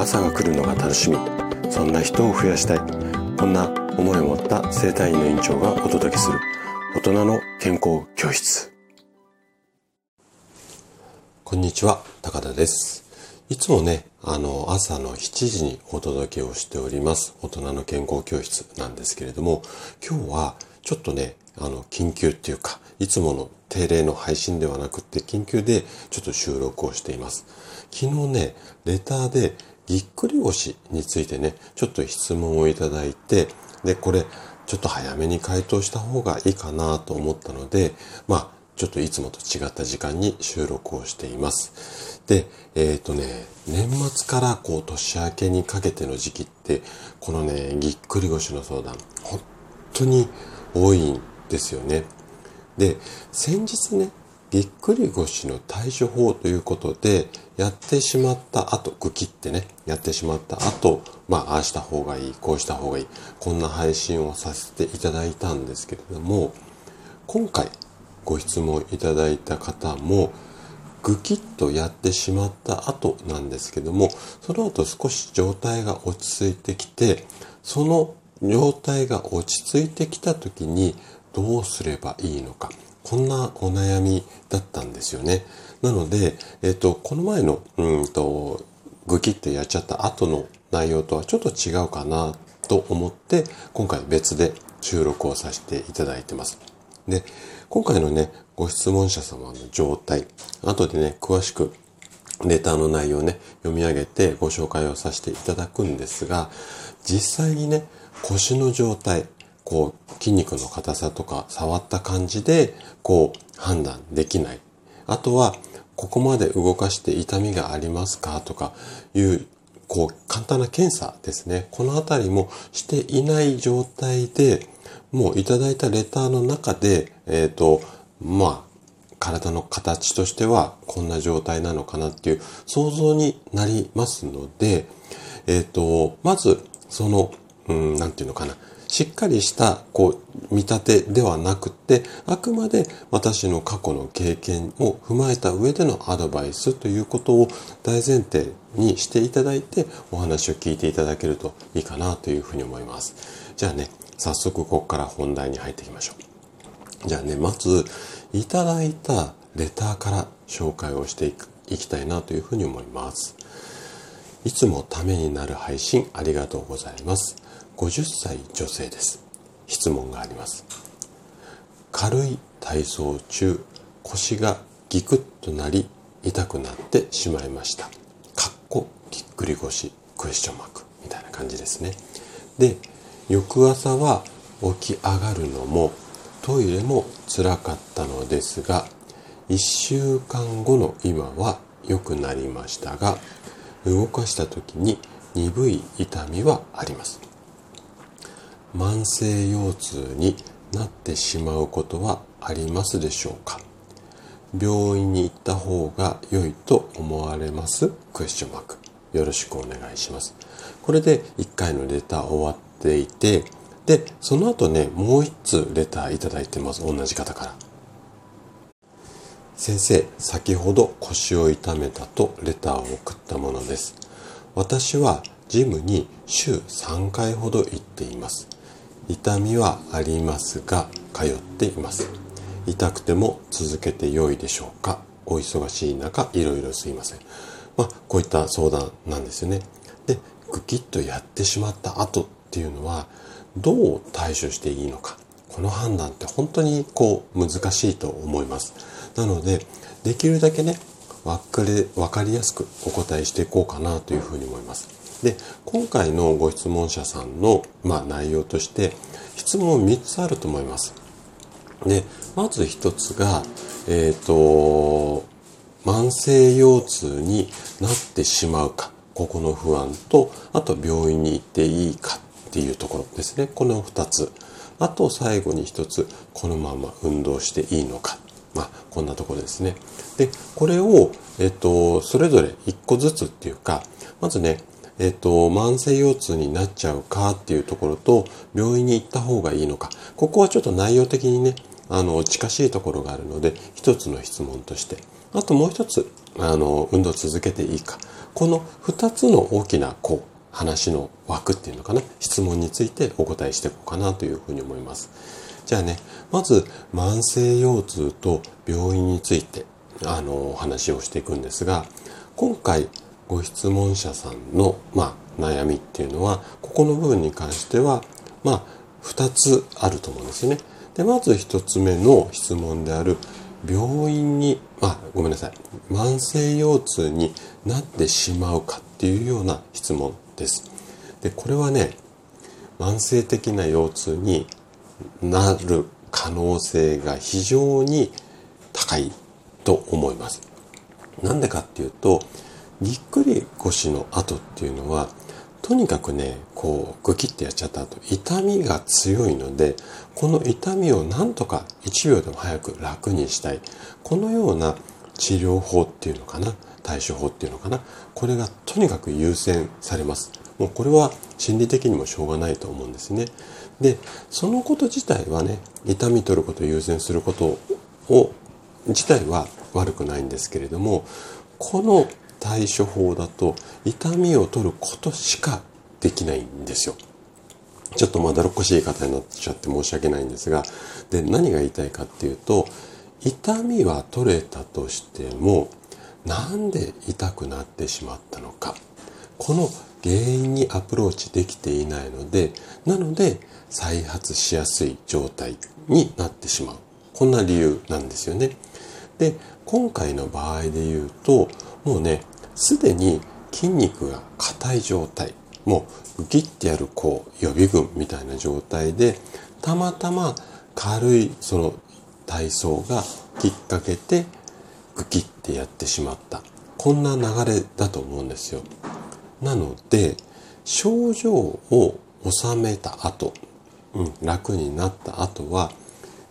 朝が来るのが楽しみ。そんな人を増やしたい。こんな思いを持った生体院の院長がお届けする。大人の健康教室。こんにちは高田です。いつもねあの朝の7時にお届けをしております大人の健康教室なんですけれども今日はちょっとねあの緊急っていうかいつもの定例の配信ではなくって緊急でちょっと収録をしています。昨日ねレターでぎっくり腰についてね、ちょっと質問をいただいて、で、これ、ちょっと早めに回答した方がいいかなと思ったので、まあ、ちょっといつもと違った時間に収録をしています。で、えっ、ー、とね、年末からこう年明けにかけての時期って、このね、ぎっくり腰の相談、本当に多いんですよね。で、先日ね、ぎっくり腰の対処法ということで、やってしまった後、グキってね、やってしまった後、まあ、ああした方がいい、こうした方がいい、こんな配信をさせていただいたんですけれども、今回ご質問いただいた方も、ぐきっとやってしまった後なんですけども、その後少し状態が落ち着いてきて、その状態が落ち着いてきた時にどうすればいいのか。こんなお悩みだったんですよね。なので、えっ、と、この前の、うんと、グキってやっちゃった後の内容とはちょっと違うかなと思って、今回別で収録をさせていただいてます。で、今回のね、ご質問者様の状態、後でね、詳しくレターの内容をね、読み上げてご紹介をさせていただくんですが、実際にね、腰の状態、こう、筋肉の硬さとか触った感じで、こう、判断できない。あとは、ここまで動かして痛みがありますかとかいう、こう、簡単な検査ですね。このあたりもしていない状態で、もういただいたレターの中で、えっ、ー、と、まあ、体の形としてはこんな状態なのかなっていう想像になりますので、えっ、ー、と、まず、その、うん、なんていうのかな。しっかりした、こう、見立てではなくて、あくまで私の過去の経験を踏まえた上でのアドバイスということを大前提にしていただいて、お話を聞いていただけるといいかなというふうに思います。じゃあね、早速ここから本題に入っていきましょう。じゃあね、まず、いただいたレターから紹介をしていくいきたいなというふうに思います。いつもためになる配信ありがとうございます。50歳女性です。質問があります。軽い体操中腰がギクッとなり痛くなってしまいました。かっこぎっくり腰？クエスチョンマークみたいな感じですね。で翌朝は起き上がるのもトイレもつらかったのですが1週間後の今は良くなりましたが動かした時に鈍い痛みはあります。慢性腰痛になってしまうことはありますでしょうか？病院に行った方が良いと思われます？クエスチョンマーク。よろしくお願いします。これで1回のレター終わっていて、で、その後ね、もう1通レターいただいてます。同じ方から。先生、先ほど腰を痛めたとレターを送ったものです。私はジムに週3回ほど行っています。痛みはありますが通っています。痛くても続けて良いでしょうか？お忙しい中いろいろすいません。まあこういった相談なんですよね。でグキッとやってしまった後っていうのはどう対処していいのか？この判断って本当にこう難しいと思います。なのでできるだけね分かり分かりやすくお答えしていこうかなというふうに思います。で、今回のご質問者さんの、まあ、内容として、質問3つあると思います。で、まず1つが、えっ、ー、と、慢性腰痛になってしまうか、ここの不安と、あと病院に行っていいかっていうところですね。この2つ。あと最後に1つ、このまま運動していいのか。まあ、こんなところですね。で、これを、えっと、それぞれ1個ずつっていうか、まずね、えっと、慢性腰痛になっちゃうかっていうところと、病院に行った方がいいのか。ここはちょっと内容的にね、あの、近しいところがあるので、一つの質問として。あともう一つ、あの、運動続けていいか。この2つの大きな、こう、話の枠っていうのかな。質問についてお答えしていこうかなというふうに思います。じゃあね、まず、慢性腰痛と病院について、あの、お話をしていくんですが、今回、ご質問者さんの、まあ、悩みっていうのは、ここの部分に関しては、まあ、2つあると思うんですよね。で、まず1つ目の質問である、病院に、あ、ごめんなさい。慢性腰痛になってしまうかっていうような質問です。で、これはね、慢性的な腰痛になる可能性が非常に高いと思います。なんでかっていうと、ぎっくり腰の後っていうのは、とにかくね、こう、グキってやっちゃった後、痛みが強いので、この痛みをなんとか1秒でも早く楽にしたい。このような治療法っていうのかな、対処法っていうのかな、これがとにかく優先されます。もうこれは心理的にもしょうがないと思うんですね。で、そのこと自体はね、痛み取ることを優先することを、自体は悪くないんですけれども、この対処法だと痛みを取ることしかできないんですよ。ちょっとまだろっこしい方になっちゃって申し訳ないんですが、で、何が言いたいかっていうと、痛みは取れたとしても、なんで痛くなってしまったのか。この原因にアプローチできていないので、なので再発しやすい状態になってしまう。こんな理由なんですよね。で、今回の場合で言うと、もうね、すでに筋肉が硬い状態、もうギッてやるこう予備軍みたいな状態で、たまたま軽いその体操がきっかけでグキッてやってしまった。こんな流れだと思うんですよ。なので、症状を収めた後、うん、楽になった後は、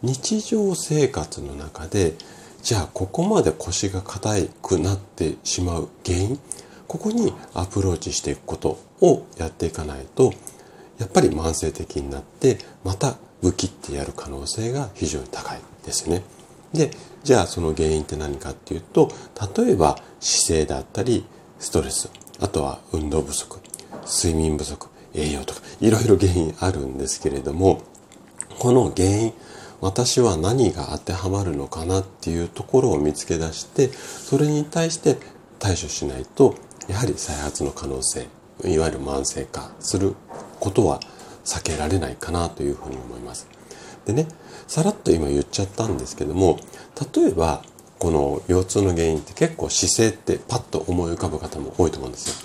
日常生活の中でじゃあここまで腰が硬くなってしまう原因ここにアプローチしていくことをやっていかないとやっぱり慢性的になってまたブキってやる可能性が非常に高いですね。で、じゃあその原因って何かっていうと、例えば姿勢だったりストレス、あとは運動不足、睡眠不足、栄養とかいろいろ原因あるんですけれども、この原因、私は何が当てはまるのかなっていうところを見つけ出してそれに対して対処しないとやはり再発の可能性いわゆる慢性化することは避けられないかなというふうに思います。でねさらっと今言っちゃったんですけども例えばこの腰痛の原因って結構姿勢ってパッと思い浮かぶ方も多いと思うんですよ。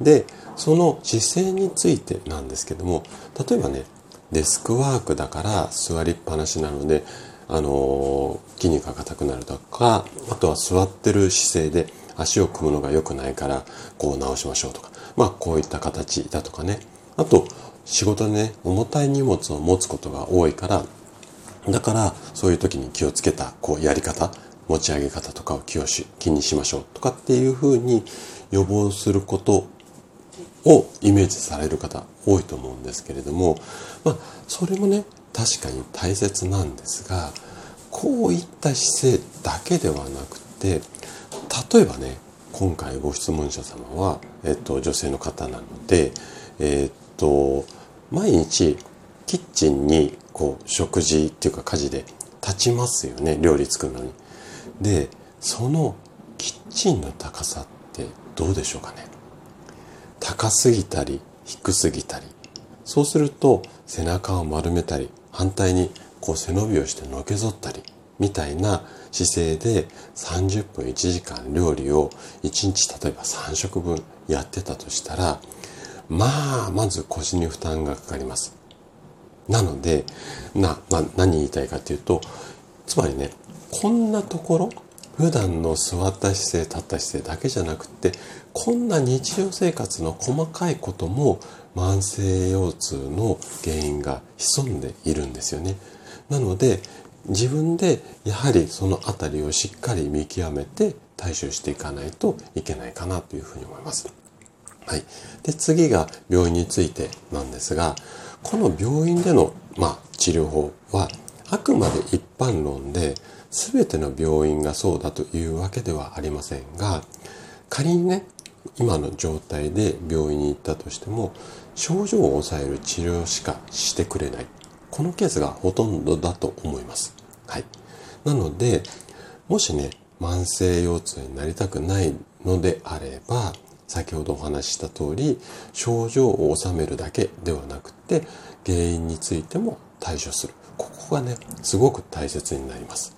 でその姿勢についてなんですけども例えばねデスクワークだから座りっぱなしなので、あのー、筋肉が硬くなるとか、あとは座ってる姿勢で足を組むのが良くないから、こう直しましょうとか。まあ、こういった形だとかね。あと、仕事でね、重たい荷物を持つことが多いから、だから、そういう時に気をつけた、こう、やり方、持ち上げ方とかを気をし気にしましょうとかっていうふうに予防することをイメージされる方多いと思うんですけれども、まあ、それもね確かに大切なんですがこういった姿勢だけではなくて例えばね今回ご質問者様は、えっと、女性の方なので、えっと、毎日キッチンにこう食事っていうか家事で立ちますよね料理作るのに。でそのキッチンの高さってどうでしょうかね？高すぎたり低すぎたりそうすると背中を丸めたり反対にこう背伸びをしてのけぞったりみたいな姿勢で30分1時間料理を1日例えば3食分やってたとしたらまあまず腰に負担がかかります。なのでな、ま、何言いたいかというとつまりねこんなところ普段の座った姿勢立った姿勢だけじゃなくてこんな日常生活の細かいことも慢性腰痛の原因が潜んでいるんですよね。なので自分でやはりその辺りをしっかり見極めて対処していかないといけないかなというふうに思います。はい。で、次が病院についてなんですが、この病院での、まあ、治療法はあくまで一般論で全ての病院がそうだというわけではありませんが、仮にね、今の状態で病院に行ったとしても、症状を抑える治療しかしてくれない。このケースがほとんどだと思います。はい。なので、もしね、慢性腰痛になりたくないのであれば、先ほどお話しした通り、症状を治めるだけではなくて、原因についても対処する。ここがね、すごく大切になります。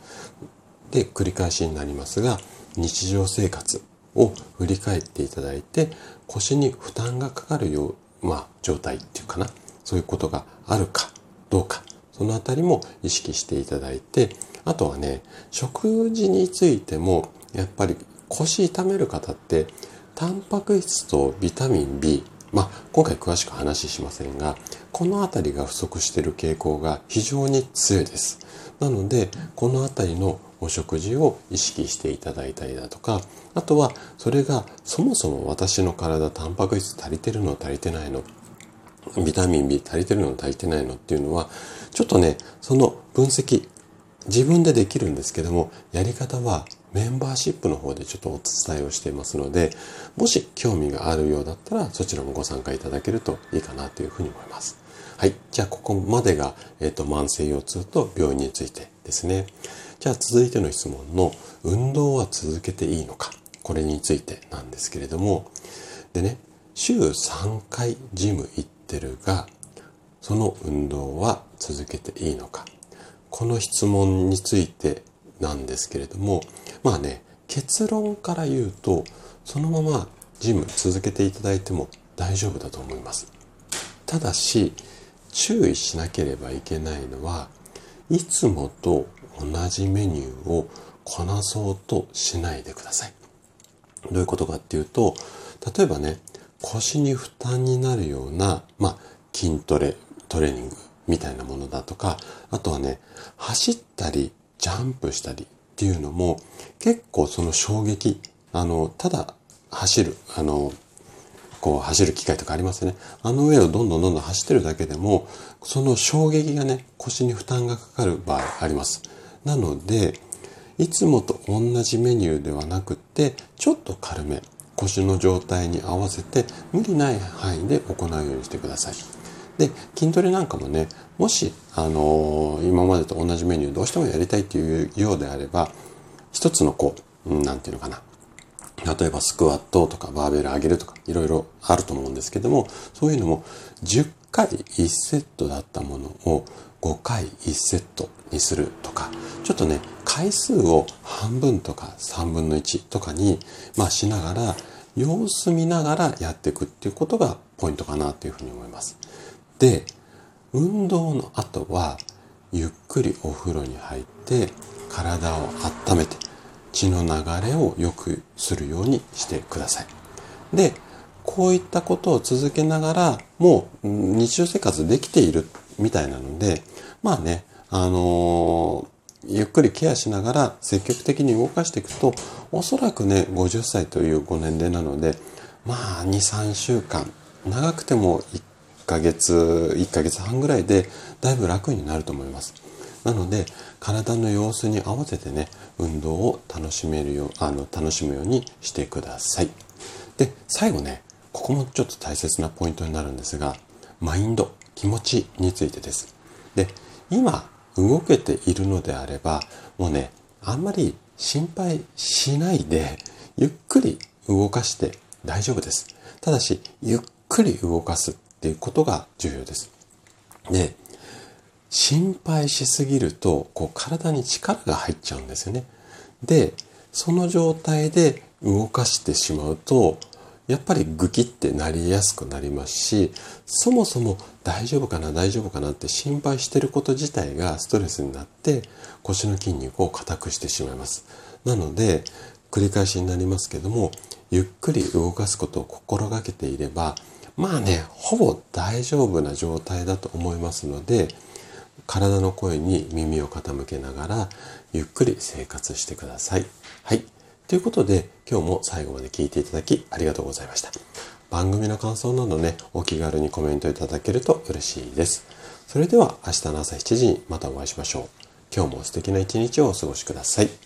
で、繰り返しになりますが、日常生活を振り返っていただいて、腰に負担がかかるよう、まあ、状態っていうかな、そういうことがあるかどうか、そのあたりも意識していただいて、あとはね、食事についても、やっぱり腰痛める方って、タンパク質とビタミン B、まあ、今回詳しく話ししませんが、この辺りが不足している傾向が非常に強いです。なので、この辺りのお食事を意識していただいたりだとか、あとはそれがそもそも私の体タンパク質足りてるの足りてないのビタミン B 足りてるの足りてないのっていうのはちょっとねその分析自分でできるんですけどもやり方はメンバーシップの方でちょっとお伝えをしていますのでもし興味があるようだったらそちらもご参加いただけるといいかなというふうに思います。はい。じゃあ、ここまでが、えっ、ー、と、慢性腰痛と病院についてですね。じゃあ続いての質問の運動は続けていいのか？これについてなんですけれども。でね週3回ジム行ってるがその運動は続けていいのか？この質問についてなんですけれども。まあね結論から言うとそのままジム続けていただいても大丈夫だと思います。ただし注意しなければいけないのはいつもと同じメニューをこなそうとしないでください。どういうことかっていうと、例えばね、腰に負担になるような、まあ、筋トレ、トレーニングみたいなものだとか、あとはね、走ったり、ジャンプしたりっていうのも、結構その衝撃、あの、ただ走る、あの、こう走る機会とかありますよね。あの上をどんどんどんどん走ってるだけでも、その衝撃がね、腰に負担がかかる場合あります。なので、いつもと同じメニューではなくて、ちょっと軽め、腰の状態に合わせて無理ない範囲で行うようにしてください。で、筋トレなんかもね、もし、あのー、今までと同じメニューどうしてもやりたいっていうようであれば、一つのこう、なんていうのかな。例えばスクワットとかバーベル上げるとかいろいろあると思うんですけども、そういうのも10回1セットだったものを5回1セットにするとか、ちょっとね、回数を半分とか3分の1とかに、まあしながら、様子見ながらやっていくっていうことがポイントかなというふうに思います。で、運動の後は、ゆっくりお風呂に入って、体を温めて、血の流れを良くするようにしてください。で、こういったことを続けながら、もう日常生活できているみたいなので、まあね、あのー、ゆっくりケアしながら積極的に動かしていくと、おそらくね、50歳というご年齢なので、まあ、2、3週間、長くても1ヶ月、1ヶ月半ぐらいで、だいぶ楽になると思います。なので、体の様子に合わせてね、運動を楽しめるよう、あの、楽しむようにしてください。で、最後ね、ここもちょっと大切なポイントになるんですが、マインド、気持ちについてです。で、今動けているのであれば、もうね、あんまり心配しないで、ゆっくり動かして大丈夫です。ただし、ゆっくり動かすっていうことが重要です。で、心配しすぎると、こう体に力が入っちゃうんですよね。で、その状態で動かしてしまうと、やっぱりグキってなりやすくなりますし、そもそも大丈夫かな大丈夫かなって心配してること自体がストレスになって腰の筋肉を硬くしてしまいます。なので、繰り返しになりますけども、ゆっくり動かすことを心がけていれば、まあね、ほぼ大丈夫な状態だと思いますので、体の声に耳を傾けながら、ゆっくり生活してください。はい。ということで、今日も最後まで聞いていただきありがとうございました。番組の感想などね、お気軽にコメントいただけると嬉しいです。それでは明日の朝7時にまたお会いしましょう。今日も素敵な一日をお過ごしください。